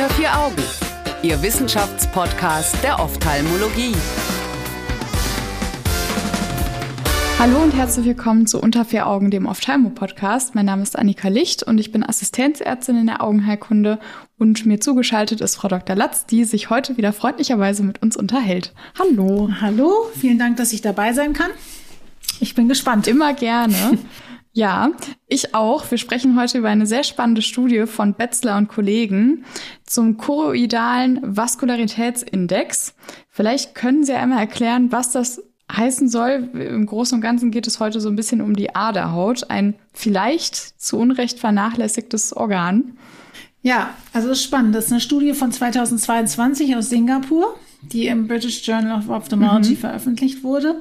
Unter vier Augen, Ihr Wissenschaftspodcast der Ophthalmologie. Hallo und herzlich willkommen zu Unter vier Augen, dem Ophthalmo-Podcast. Mein Name ist Annika Licht und ich bin Assistenzärztin in der Augenheilkunde und mir zugeschaltet ist Frau Dr. Latz, die sich heute wieder freundlicherweise mit uns unterhält. Hallo. Hallo, vielen Dank, dass ich dabei sein kann. Ich bin gespannt. Immer gerne. Ja, ich auch. Wir sprechen heute über eine sehr spannende Studie von Betzler und Kollegen zum choroidalen Vaskularitätsindex. Vielleicht können Sie einmal erklären, was das heißen soll. Im Großen und Ganzen geht es heute so ein bisschen um die Aderhaut, ein vielleicht zu Unrecht vernachlässigtes Organ. Ja, also ist spannend. Das ist eine Studie von 2022 aus Singapur, die im British Journal of Ophthalmology mhm. veröffentlicht wurde.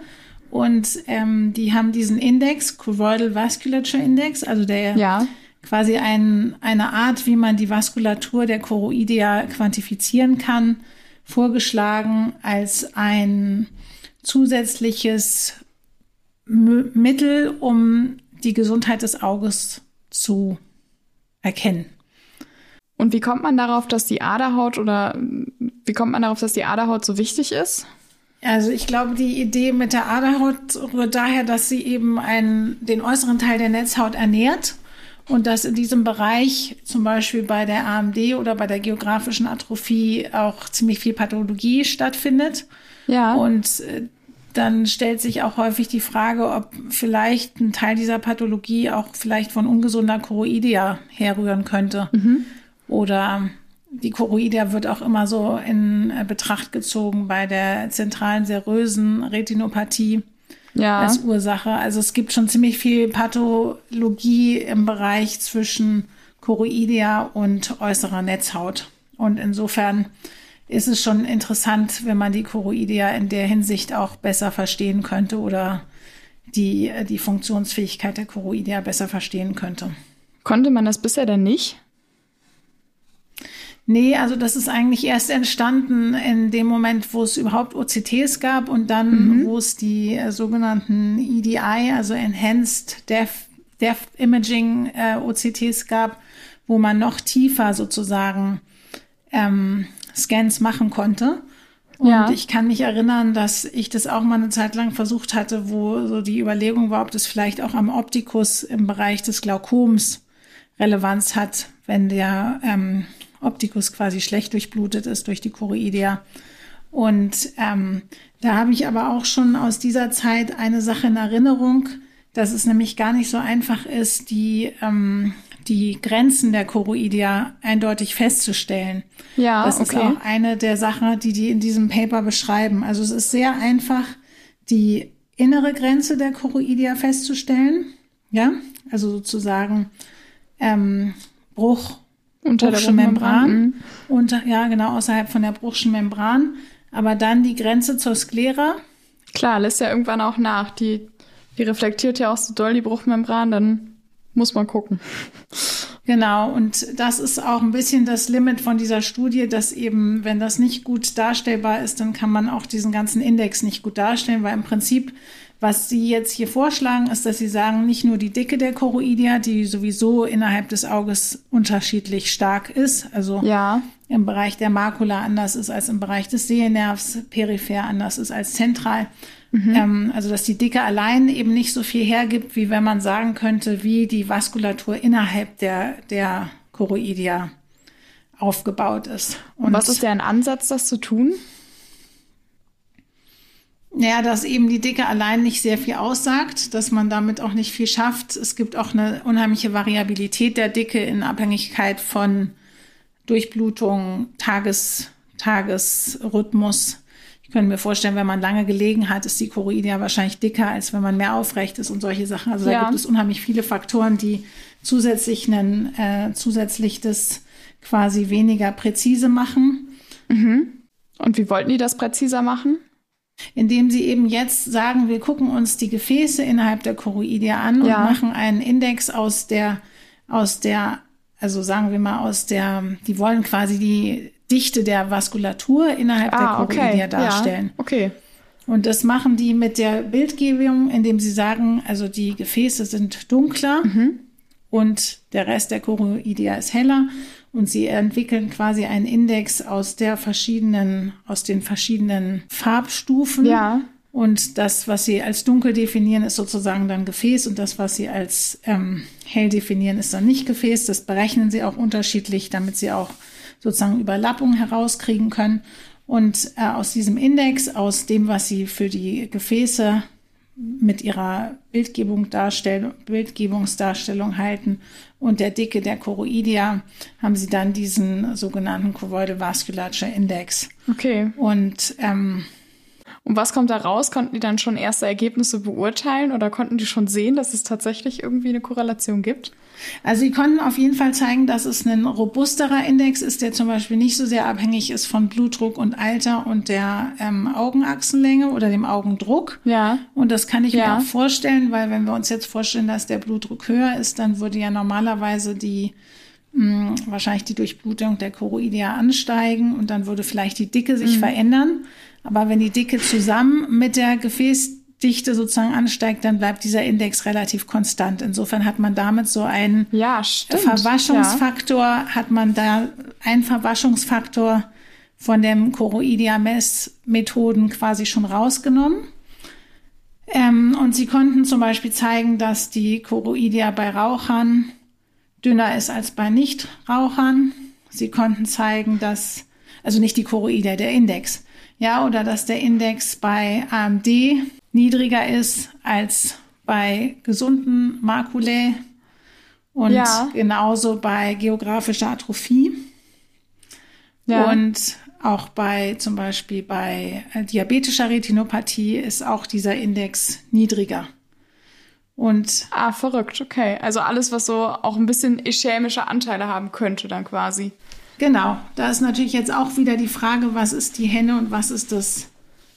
Und ähm, die haben diesen Index, Choroidal Vasculature Index, also der ja. quasi ein, eine Art, wie man die Vaskulatur der Choroidea quantifizieren kann, vorgeschlagen als ein zusätzliches M Mittel, um die Gesundheit des Auges zu erkennen. Und wie kommt man darauf, dass die Aderhaut oder wie kommt man darauf, dass die Aderhaut so wichtig ist? Also ich glaube, die Idee mit der Aderhaut rührt daher, dass sie eben einen, den äußeren Teil der Netzhaut ernährt und dass in diesem Bereich zum Beispiel bei der AMD oder bei der geografischen Atrophie auch ziemlich viel Pathologie stattfindet. Ja. Und äh, dann stellt sich auch häufig die Frage, ob vielleicht ein Teil dieser Pathologie auch vielleicht von ungesunder Choroidea herrühren könnte. Mhm. Oder die Choroidea wird auch immer so in äh, Betracht gezogen bei der zentralen serösen Retinopathie ja. als Ursache. Also es gibt schon ziemlich viel Pathologie im Bereich zwischen Choroidea und äußerer Netzhaut. Und insofern ist es schon interessant, wenn man die Choroidea in der Hinsicht auch besser verstehen könnte oder die, die Funktionsfähigkeit der Choroidea besser verstehen könnte. Konnte man das bisher denn nicht? Nee, also das ist eigentlich erst entstanden in dem Moment, wo es überhaupt OCTs gab und dann, mhm. wo es die äh, sogenannten EDI, also Enhanced Depth, Depth Imaging äh, OCTs gab, wo man noch tiefer sozusagen ähm, Scans machen konnte. Und ja. ich kann mich erinnern, dass ich das auch mal eine Zeit lang versucht hatte, wo so die Überlegung war, ob das vielleicht auch am Optikus im Bereich des Glaukoms Relevanz hat, wenn der ähm, Optikus quasi schlecht durchblutet ist durch die Choroidea. Und ähm, da habe ich aber auch schon aus dieser Zeit eine Sache in Erinnerung, dass es nämlich gar nicht so einfach ist, die, ähm, die Grenzen der Choroidea eindeutig festzustellen. Ja, das okay. ist auch eine der Sachen, die die in diesem Paper beschreiben. Also es ist sehr einfach, die innere Grenze der Choroidea festzustellen. Ja, also sozusagen ähm, Bruch unter der Membran. Mhm. Unter, ja, genau, außerhalb von der Bruchschen Membran. Aber dann die Grenze zur Sklera. Klar, lässt ja irgendwann auch nach. Die, die reflektiert ja auch so doll die Bruchmembran, dann muss man gucken. Genau, und das ist auch ein bisschen das Limit von dieser Studie, dass eben, wenn das nicht gut darstellbar ist, dann kann man auch diesen ganzen Index nicht gut darstellen, weil im Prinzip was Sie jetzt hier vorschlagen, ist, dass Sie sagen, nicht nur die Dicke der Choroidea, die sowieso innerhalb des Auges unterschiedlich stark ist, also ja. im Bereich der Makula anders ist als im Bereich des Sehnervs, peripher anders ist als zentral. Mhm. Ähm, also dass die Dicke allein eben nicht so viel hergibt, wie wenn man sagen könnte, wie die Vaskulatur innerhalb der, der Choroidea aufgebaut ist. Und was ist der Ansatz, das zu tun? Ja, dass eben die Dicke allein nicht sehr viel aussagt, dass man damit auch nicht viel schafft. Es gibt auch eine unheimliche Variabilität der Dicke in Abhängigkeit von Durchblutung, Tages, Tagesrhythmus. Ich könnte mir vorstellen, wenn man lange gelegen hat, ist die Choroidea wahrscheinlich dicker, als wenn man mehr aufrecht ist und solche Sachen. Also ja. da gibt es unheimlich viele Faktoren, die zusätzlich, einen, äh, zusätzlich das quasi weniger präzise machen. Mhm. Und wie wollten die das präziser machen? Indem sie eben jetzt sagen, wir gucken uns die Gefäße innerhalb der Choroidea an ja. und machen einen Index aus der, aus der, also sagen wir mal aus der, die wollen quasi die Dichte der Vaskulatur innerhalb ah, der Choroidea okay. darstellen. Ja. Okay. Und das machen die mit der Bildgebung, indem sie sagen, also die Gefäße sind dunkler mhm. Und der Rest der Choroidea ist heller. Und sie entwickeln quasi einen Index aus der verschiedenen, aus den verschiedenen Farbstufen. Ja. Und das, was sie als dunkel definieren, ist sozusagen dann Gefäß und das, was sie als ähm, hell definieren, ist dann nicht Gefäß. Das berechnen sie auch unterschiedlich, damit sie auch sozusagen Überlappungen herauskriegen können. Und äh, aus diesem Index, aus dem, was sie für die Gefäße mit ihrer Bildgebung darstellen, Bildgebungsdarstellung halten und der Dicke der Choroidea haben sie dann diesen sogenannten Choroidal Vasculature Index. Okay. Und ähm, und was kommt da raus? Konnten die dann schon erste Ergebnisse beurteilen oder konnten die schon sehen, dass es tatsächlich irgendwie eine Korrelation gibt? Also sie konnten auf jeden Fall zeigen, dass es ein robusterer Index ist, der zum Beispiel nicht so sehr abhängig ist von Blutdruck und Alter und der ähm, Augenachsenlänge oder dem Augendruck. Ja. Und das kann ich Ja. mir auch vorstellen, weil wenn wir uns jetzt vorstellen, dass der Blutdruck höher ist, dann würde ja normalerweise die mh, wahrscheinlich die Durchblutung der Choroidea ansteigen und dann würde vielleicht die Dicke sich verändern. Aber wenn die Dicke zusammen mit der Gefäßdichte sozusagen ansteigt, dann bleibt dieser Index relativ konstant. Insofern hat man damit so einen Ja. Verwaschungsfaktor, hat man da einen Verwaschungsfaktor von dem Choroidea-Messmethoden quasi schon rausgenommen. Ähm, und sie konnten zum Beispiel zeigen, dass die Choroidea bei Rauchern dünner ist als bei Nichtrauchern. Sie konnten zeigen, dass, also nicht die Choroidea, der Index, ja, oder dass der Index bei AMD niedriger ist als bei gesunden Makulae und Ja. genauso bei geografischer Atrophie. Ja. Und auch bei zum Beispiel bei äh, diabetischer Retinopathie ist auch dieser Index niedriger. Und Ah, verrückt, okay. Also alles, was so auch ein bisschen ischämische Anteile haben könnte, dann quasi. genau, da ist natürlich jetzt auch wieder die Frage, was ist die Henne und was ist das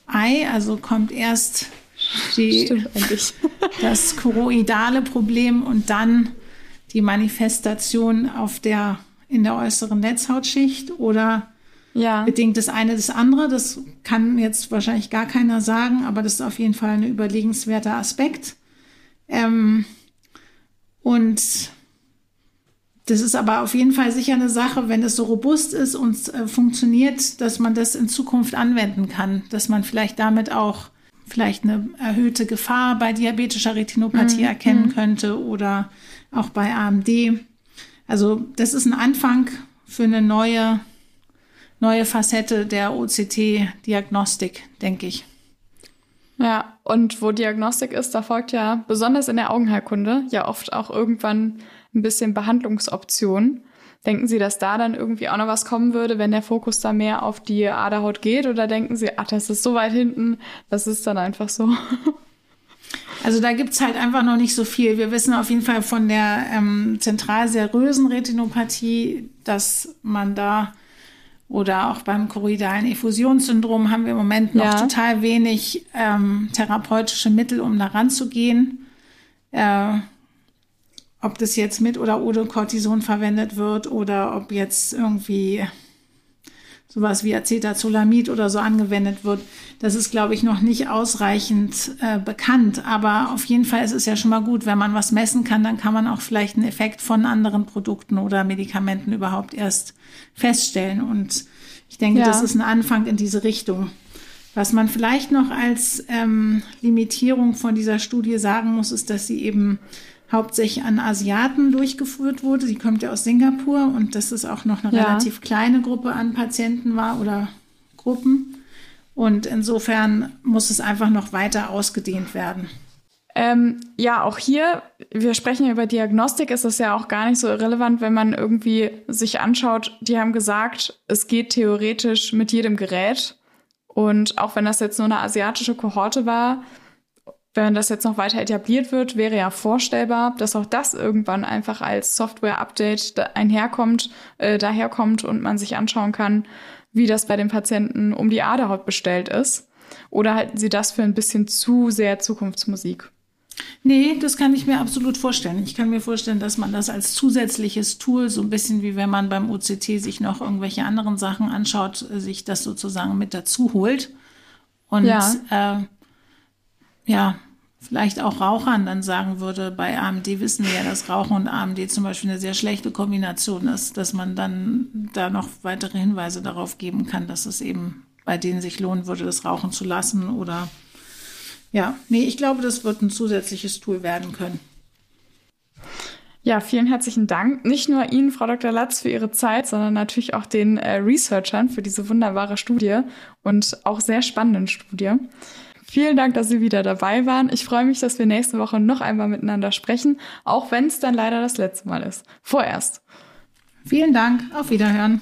Ei? Also kommt erst die, das choroidale Problem und dann die Manifestation auf der, in der äußeren Netzhautschicht oder Ja. bedingt das eine das andere. Das kann jetzt wahrscheinlich gar keiner sagen, aber das ist auf jeden Fall ein überlegenswerter Aspekt. Ähm, und das ist aber auf jeden Fall sicher eine Sache, wenn es so robust ist und äh, funktioniert, dass man das in Zukunft anwenden kann, dass man vielleicht damit auch vielleicht eine erhöhte Gefahr bei diabetischer Retinopathie erkennen könnte oder auch bei AMD. Also das ist ein Anfang für eine neue neue Facette der OCT-Diagnostik, denke ich. Ja, und wo Diagnostik ist, da folgt ja besonders in der Augenheilkunde ja oft auch irgendwann ein bisschen Behandlungsoptionen. Denken Sie, dass da dann irgendwie auch noch was kommen würde, wenn der Fokus da mehr auf die Aderhaut geht? Oder denken Sie, ach, das ist so weit hinten, das ist dann einfach so? Also da gibt's halt einfach noch nicht so viel. Wir wissen auf jeden Fall von der ähm, zentralserösen Retinopathie, dass man da oder auch beim choroidalen Effusionssyndrom haben wir im Moment noch Ja. total wenig ähm, therapeutische Mittel, um da ranzugehen. Äh, ob das jetzt mit oder ohne Cortison verwendet wird oder ob jetzt irgendwie sowas wie Acetazolamid oder so angewendet wird, das ist, glaube ich, noch nicht ausreichend äh, bekannt. Aber auf jeden Fall ist es ja schon mal gut, wenn man was messen kann, dann kann man auch vielleicht einen Effekt von anderen Produkten oder Medikamenten überhaupt erst feststellen. Und ich denke, Ja. das ist ein Anfang in diese Richtung. Was man vielleicht noch als ähm, Limitierung von dieser Studie sagen muss, ist, dass sie eben hauptsächlich an Asiaten durchgeführt wurde. Sie kommt ja aus Singapur und dass es auch noch eine Ja. relativ kleine Gruppe an Patienten war oder Gruppen. Und insofern muss es einfach noch weiter ausgedehnt werden. Ähm, ja, auch hier, wir sprechen ja über Diagnostik, ist das ja auch gar nicht so irrelevant, wenn man irgendwie sich anschaut, die haben gesagt, es geht theoretisch mit jedem Gerät. Und auch wenn das jetzt nur eine asiatische Kohorte war, wenn das jetzt noch weiter etabliert wird, wäre ja vorstellbar, dass auch das irgendwann einfach als Software-Update da- einherkommt, äh, daherkommt und man sich anschauen kann, wie das bei den Patienten um die Aderhaut bestellt ist. Oder halten Sie das für ein bisschen zu sehr Zukunftsmusik? Nee, das kann ich mir absolut vorstellen. Ich kann mir vorstellen, dass man das als zusätzliches Tool, so ein bisschen wie wenn man beim OCT sich noch irgendwelche anderen Sachen anschaut, äh, sich das sozusagen mit dazu holt. Und Ja. äh, ja, vielleicht auch Rauchern dann sagen würde, bei AMD wissen wir ja, dass Rauchen und AMD zum Beispiel eine sehr schlechte Kombination ist, dass man dann da noch weitere Hinweise darauf geben kann, dass es eben bei denen sich lohnen würde, das Rauchen zu lassen oder ja, nee, ich glaube, das wird ein zusätzliches Tool werden können. Ja, vielen herzlichen Dank. Nicht nur Ihnen, Frau Dr. Latz, für Ihre Zeit, sondern natürlich auch den äh, Researchern für diese wunderbare Studie und auch sehr spannenden Studie. Vielen Dank, dass Sie wieder dabei waren. Ich freue mich, dass wir nächste Woche noch einmal miteinander sprechen, auch wenn es dann leider das letzte Mal ist. Vorerst. Vielen Dank. Auf Wiederhören.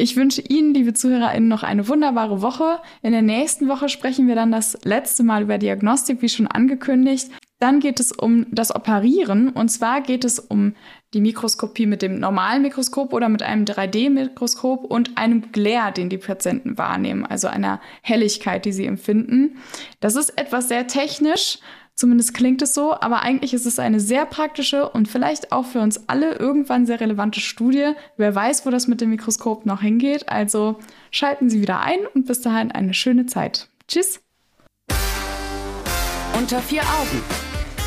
Ich wünsche Ihnen, liebe ZuhörerInnen, noch eine wunderbare Woche. In der nächsten Woche sprechen wir dann das letzte Mal über Diagnostik, wie schon angekündigt. Dann geht es um das Operieren und zwar geht es um die Mikroskopie mit dem normalen Mikroskop oder mit einem 3D-Mikroskop und einem Glare, den die Patienten wahrnehmen, also einer Helligkeit, die sie empfinden. Das ist etwas sehr technisch, Zumindest klingt es so, aber eigentlich ist es eine sehr praktische und vielleicht auch für uns alle irgendwann sehr relevante Studie. Wer weiß, wo das mit dem Mikroskop noch hingeht. Also schalten Sie wieder ein und bis dahin eine schöne Zeit. Tschüss. Unter vier Augen.